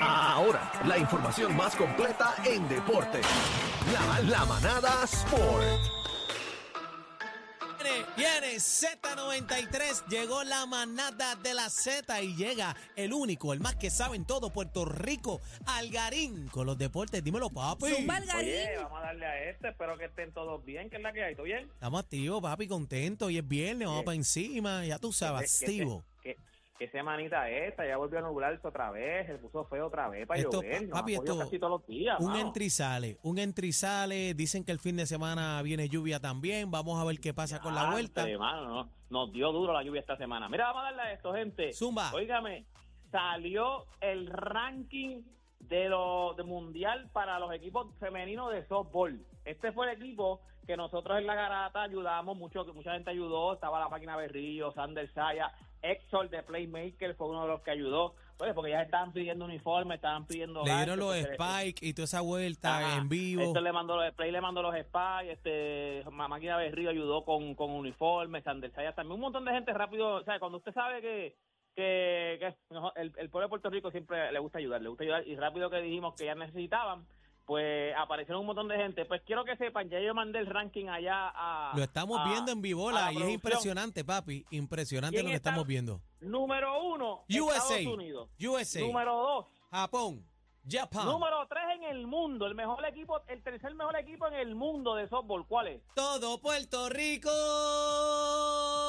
Ahora, la información más completa en deporte. La, la manada Sport. Viene, viene Z93, llegó la manada de la Z y llega el único, el más que sabe en todo Puerto Rico, Algarín, con los deportes. Dímelo, papi. Zumba, Algarín. Oye, vamos a darle a este, espero que estén todos bien, que es la que hay, ¿todo bien? Estamos activos, papi, contentos. Y es viernes, vamos para encima. Ya tú sabes, ¿Qué- qué- activo. ¿Qué, semanita esta? Ya volvió a nublarse otra vez, se puso feo otra vez para Esto, llover. papi, esto- casi todos los días, Un mano. entrizale, un entrizale. Dicen que el fin de semana viene lluvia también. Vamos a ver qué pasa con la vuelta. entre, mano, no, nos dio duro la lluvia esta semana. Mira, vamos a darle a esto, gente. Zumba. Óigame, salió el ranking de lo de mundial para los equipos femeninos de softball. Este fue el equipo que nosotros en la garata ayudamos mucho, que mucha gente ayudó, estaba la máquina Berrillo, Sander Saya, Exol de Playmaker fue uno de los que ayudó, pues porque ya estaban pidiendo uniformes, estaban pidiendo Le dieron los spikes y toda esa vuelta Ajá. en vivo. Esto le mandó los Play le mandó los Spy, este Máquina Berrío ayudó con, con uniformes, Sander Sayas también un montón de gente rápido, o sea, cuando usted sabe que que, que el, el pueblo de Puerto Rico siempre le gusta ayudar, le gusta ayudar y rápido que dijimos que ya necesitaban, pues aparecieron un montón de gente. Pues quiero que sepan, ya yo mandé el ranking allá a Lo estamos a- viendo en Vivola la y es impresionante, papi. Impresionante ¿Quién lo que estamos viendo. Número uno, USA, Estados Unidos. USA, Número dos, Japón, Número tres en el mundo, el mejor equipo, el tercer mejor equipo en el mundo de softball. ¿Cuál es? Todo Puerto Rico.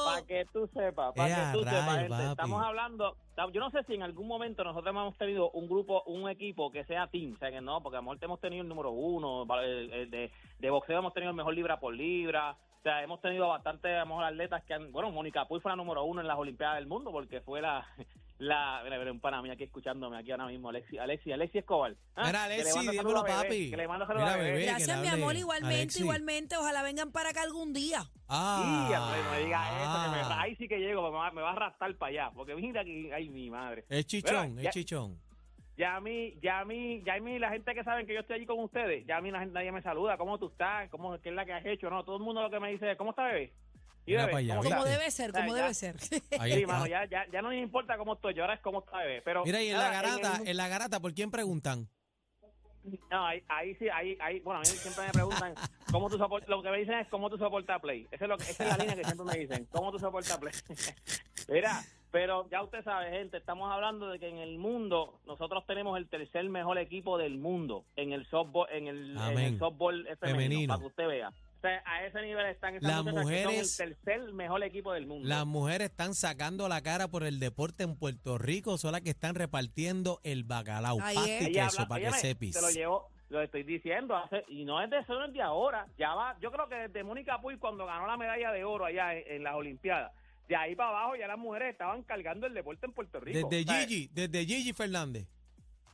Para que tú sepas, para Ea, que tú sepas, rayo, gente. papi. Estamos hablando, yo no sé si en algún momento nosotros hemos tenido un grupo, un equipo que sea team, o sea que no, porque a lo mejor hemos tenido el número uno, el- el de, de boxeo hemos tenido el mejor libra por libra, o sea, hemos tenido bastantes, a lo mejor, atletas que han, bueno, Mónica Puy fue la número uno en las Olimpiadas del Mundo, porque fue la, la, mira, mira, un pana mío aquí escuchándome aquí ahora mismo, Alexi, Alexi, Alexi Escobar. Ah, Mira, que le Alexi, dímelo, Bebé, papi. Que le manda saludos Mira, a Bebé. Bebé. que Gracias, mi amor. Igualmente, Alexi. igualmente. Ojalá vengan para acá algún día. Ah, Sí, no me diga eso, que me- ah. ahí sí que llego, me va, me va a arrastrar para allá, porque mira aquí, ay mi madre. Es chichón, Mira, es ya- chichón. Ya a mí, ya a mí, ya a mí, la gente que saben que yo estoy allí con ustedes, ya a mí la gente, nadie me saluda, ¿cómo tú estás? ¿Cómo, ¿Qué es la que has hecho? No, todo el mundo lo que me dice es, ¿cómo está bebé? ¿Y Mira bebé? pa' allá, ¿Cómo ¿viste? Como debe ser, como Ya, debe ser. Ahí Sí, está. mano, ya, ya, ya no me importa cómo estoy, yo ahora es cómo está bebé. Pero, Mira, y en la garata, el- en la garata, ¿por quién preguntan? no, ahí, ahí sí, ahí, ahí, bueno, a mí siempre me preguntan, ¿cómo tú soportas? Lo que me dicen es, ¿cómo tú soportas Play? Esa es, lo que- esa es la línea que siempre me dicen, ¿cómo tú soportas Play? Mira, pero ya usted sabe, gente, estamos hablando de que en el mundo nosotros tenemos el tercer mejor equipo del mundo en el softball, en el, en el softball femenino, Femenino. para que usted vea. O sea, a ese nivel están esas Las mujeres- son el tercer mejor equipo del mundo. Las mujeres están sacando la cara por el deporte en Puerto Rico, son las que están repartiendo el bacalao, Ahí pasta y queso habla- para que sepis. Te lo llevo, lo estoy diciendo, hace, y no es de eso, no es de ahora. Ya va, yo creo que desde Mónica Puy cuando ganó la medalla de oro allá en, en las Olimpiadas, de ahí para abajo ya las mujeres estaban cargando el deporte en Puerto Rico. Desde O sea, Gigi, desde Gigi Fernández.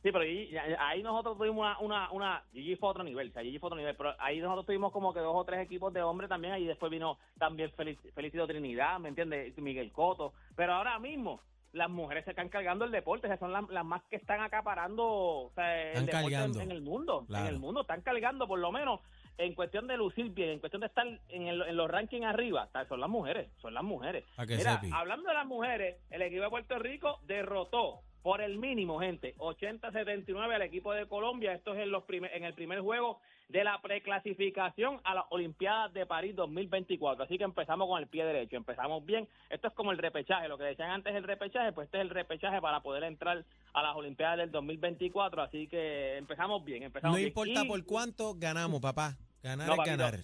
Sí, pero Gigi- ahí nosotros tuvimos una, una, una, Gigi fue otro nivel, o sea, Gigi fue otro nivel, pero ahí nosotros tuvimos como que dos o tres equipos de hombres también, ahí después vino también Felic- Felicito Trinidad, ¿me entiendes? Miguel Coto, pero ahora mismo las mujeres se están cargando el deporte, esas son las, las más que están acaparando o sea, el Están deporte en, cargando. en el mundo, Claro. en el mundo, están cargando por lo menos en cuestión de lucir bien, en cuestión de estar en, el- en los rankings arriba, o son las mujeres, son las mujeres. Mira, hablando de las mujeres, el equipo de Puerto Rico derrotó por el mínimo, gente, 80-79 al equipo de Colombia. Esto es en, los primer- en el primer juego de la preclasificación a las Olimpiadas de París 2024. Así que empezamos con el pie derecho, empezamos bien. Esto es como el repechaje, lo que decían antes el repechaje, pues este es el repechaje para poder entrar a las Olimpiadas del 2024. Así que empezamos bien, empezamos No bien. importa Y- por cuánto, ganamos, papá. Ganar No, es papito. ganar.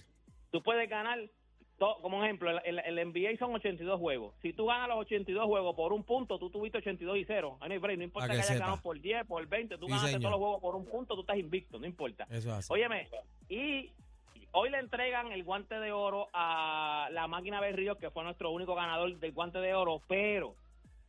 tú puedes ganar, to- como ejemplo, el, el, el NBA son 82 juegos. Si tú ganas los 82 juegos por un punto, tú tuviste 82 y 0. No, importa que, que hayas ganado por 10, por 20, tú Sí, ganaste señor. todos los juegos por un punto, tú estás invicto, no importa. Eso es así. Óyeme, y hoy le entregan el guante de oro a la máquina Berrío, que fue nuestro único ganador del guante de oro, pero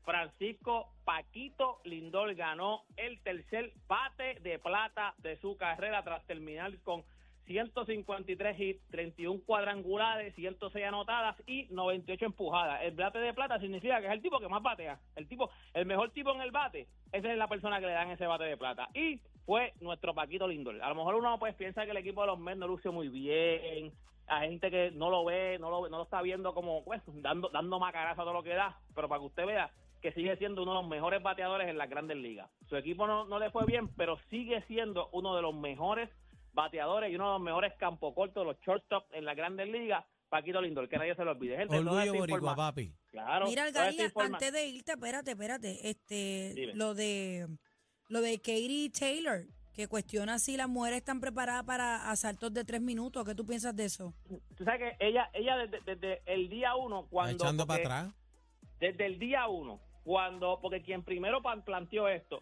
Francisco Paquito Lindor ganó el tercer bate de plata de su carrera tras terminar con 153 hits, 31 cuadrangulares, 106 anotadas y 98 empujadas. El bate de plata significa que es el tipo que más batea. El tipo, el mejor tipo en el bate, esa es la persona que le dan ese bate de plata. Y fue nuestro Paquito Lindor. A lo mejor uno pues piensa que el equipo de los Mets no luce muy bien. Hay gente que no lo ve, no lo, no lo está viendo como pues, dando, dando macarazo a todo lo que da. Pero para que usted vea que sigue siendo uno de los mejores bateadores en las grandes ligas. Su equipo no, no le fue bien, pero sigue siendo uno de los mejores bateadores y uno de los mejores campo cortos de los shortstop en las grandes ligas. Paquito Lindor, que nadie se lo olvide. Gente, Orgullo boricua, papi. Claro, Mira, informa- antes de irte, espérate, espérate. Este, Dime. lo de lo de Katie Taylor, que cuestiona si las mujeres están preparadas para asaltos de tres minutos. ¿Qué tú piensas de eso? Tú sabes que ella, ella desde, desde el día uno, Está cuando... echando para atrás. desde el día uno, cuando, porque quien primero planteó esto,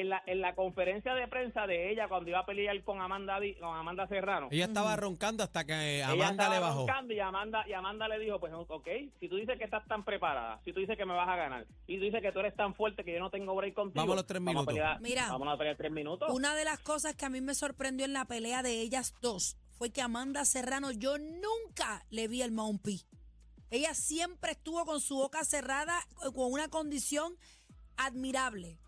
en la, en la conferencia de prensa de ella cuando iba a pelear con Amanda, con Amanda Serrano, Ella estaba roncando hasta que Amanda le bajó. roncando y Amanda, y Amanda le dijo, pues ok, si tú dices que estás tan preparada, si tú dices que me vas a ganar, y tú dices que tú eres tan fuerte que yo no tengo break contigo, Vamos a los tres minutos. pelear- Mira. vamos a pelear tres minutos. Una de las cosas que a mí me sorprendió en la pelea de ellas dos fue que Amanda Serrano, yo nunca le vi el Mount Ella siempre estuvo con su boca cerrada, eh, con una condición admirable.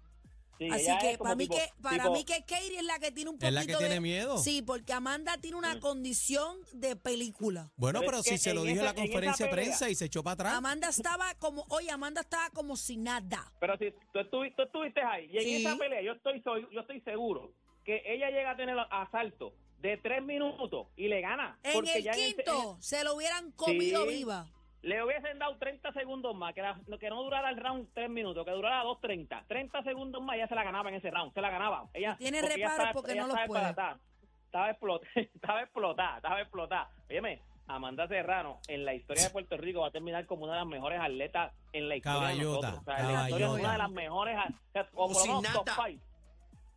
Sí, Así que para mí tipo- que para tipo- mí que Katie es la que tiene un poquito Es la que tiene de- miedo. Sí, porque Amanda tiene una condición de película. Bueno, Pero pero si se lo en dijo en la conferencia de prensa y se echó para atrás. Amanda estaba como, oye, Amanda estaba como sin nada. Pero si tú, estuvi- tú estuviste ahí y en Sí. esa pelea yo estoy soy- yo estoy seguro que ella llega a tener asalto de tres minutos y le gana. En porque el ya en quinto se lo hubieran comido Sí. viva. Le hubiesen dado 30 segundos más, que, la- que no durara el round tres minutos, que durara 2.30. 30 segundos más ella se la ganaba en ese round, se la ganaba. Ella, Tiene porque ella reparos estaba- porque ella no los estaba puede. explotada. Estaba explotada, estaba explotada, estaba explotada. Óyeme, Amanda Serrano en la historia de Puerto Rico va a terminar como una de las mejores atletas en la historia Caballota, de nosotros. O sea, en la historia es caballota. una de las mejores, o sea, como por lo menos top five.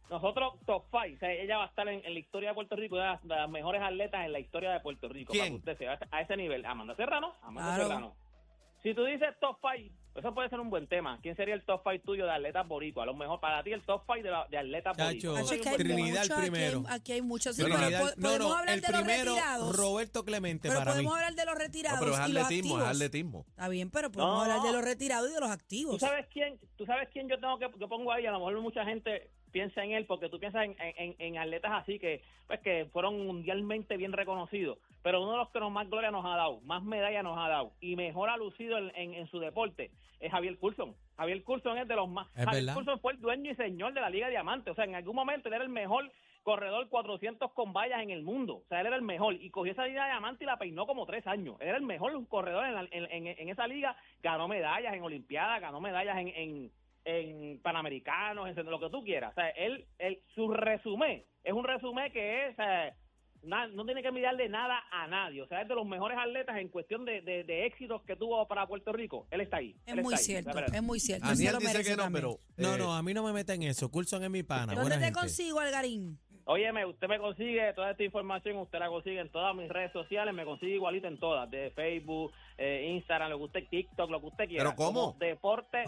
Nosotros top five, o sea, ella va a estar en, en la historia de Puerto Rico, una de las, de las mejores atletas en la historia de Puerto Rico. ¿Quién? Para que usted sea a ese nivel. Amanda Serrano, Amanda Claro. Serrano. Si tú dices top five, eso puede ser un buen tema. ¿Quién sería el top five tuyo de atletas boricua? A lo mejor para ti el top five de, la- de atletas Chacho, boricua. Es que Trinidad el mucho, aquí hay- primero. Aquí hay, muchos. Sí, pero Trinidad- no, podemos no, hablar el de los primero, retirados. Roberto Clemente pero para mí. podemos hablar de los retirados No, pero es y los atletismo, es activos. atletismo. Está bien, pero podemos No. hablar de los retirados y de los ¿Tú activos. sabes quién? ¿Tú sabes quién yo tengo que yo pongo ahí? A lo mejor mucha gente piensa en él porque tú piensas en, en- en atletas así que pues que fueron mundialmente bien reconocidos. Pero uno de los que nos más gloria nos ha dado, más medalla nos ha dado y mejor ha lucido en, en- en su deporte es Javier Coulson. Javier Coulson es de los más. Es Javier verdad. Coulson fue el dueño y señor de la Liga Diamante. O sea, en algún momento él era el mejor corredor 400 con vallas en el mundo. O sea, él era el mejor. Y cogió esa Liga Diamante y la peinó como tres años. Él era el mejor corredor en, la- en- en- en esa liga. Ganó medallas en Olimpiadas, ganó medallas en, en, en Panamericanos, en lo que tú quieras. O sea, él, él, su resumen es un resumen que es... eh, na- no tiene que mirarle nada a nadie. O sea, es de los mejores atletas en cuestión de, de- de éxitos que tuvo para Puerto Rico. Él está ahí. Es Él muy ahí. cierto, es muy cierto. Él se Aniel lo dice que no, también. pero. No, eh, no, a mí no me meten en eso. Coulson es mi pana. ¿Dónde te gente. consigo, Algarín? Óyeme, usted me consigue toda esta información, usted la consigue en todas mis redes sociales, me consigue igualito en todas, de Facebook, eh, Instagram, lo que usted, TikTok, lo que usted quiera. ¿Pero cómo? Como Deporte,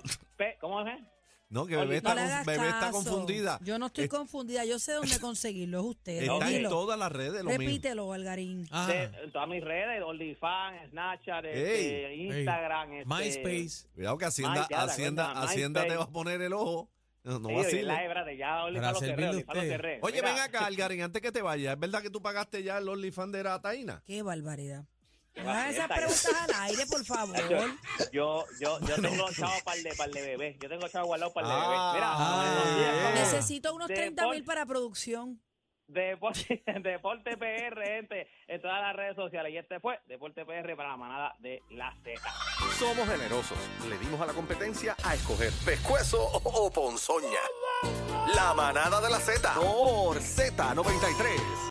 ¿cómo es? No, que bebé No está, bebé está confundida. Yo no estoy Es- confundida. Yo sé dónde conseguirlo. Es usted. Está en todas las redes lo mismo. Repítelo, Algarín. Ah, De, en todas mis redes, OnlyFans, Snapchat, este, Instagram, este, MySpace. Cuidado que Hacienda, Ay, ya, ¿te Hacienda, te va a poner el ojo. No, no Sí, vaciles. ¿verdad? Espérate, ya OnlyFans Para lo cerré, servirle a OnlyFans lo usted. cerré. Oye, Mira, ven acá, Algarín, antes que te vayas, ¿es verdad que tú pagaste ya el OnlyFans de la Taína? Qué barbaridad. No hagas esas preguntas al aire, por favor. Yo, yo, yo tengo chavos para el de, para el de bebé, yo tengo chavos guardados para el de Ah, bebé. Mira, ah, días, eh. Necesito unos 30 mil para producción. Deporte, Deporte PR, gente, en todas las redes sociales. Y este fue Deporte PR para la manada de la Z. Somos generosos. Le dimos a la competencia a escoger pescuezo o ponzoña. La manada de la Z por Z93.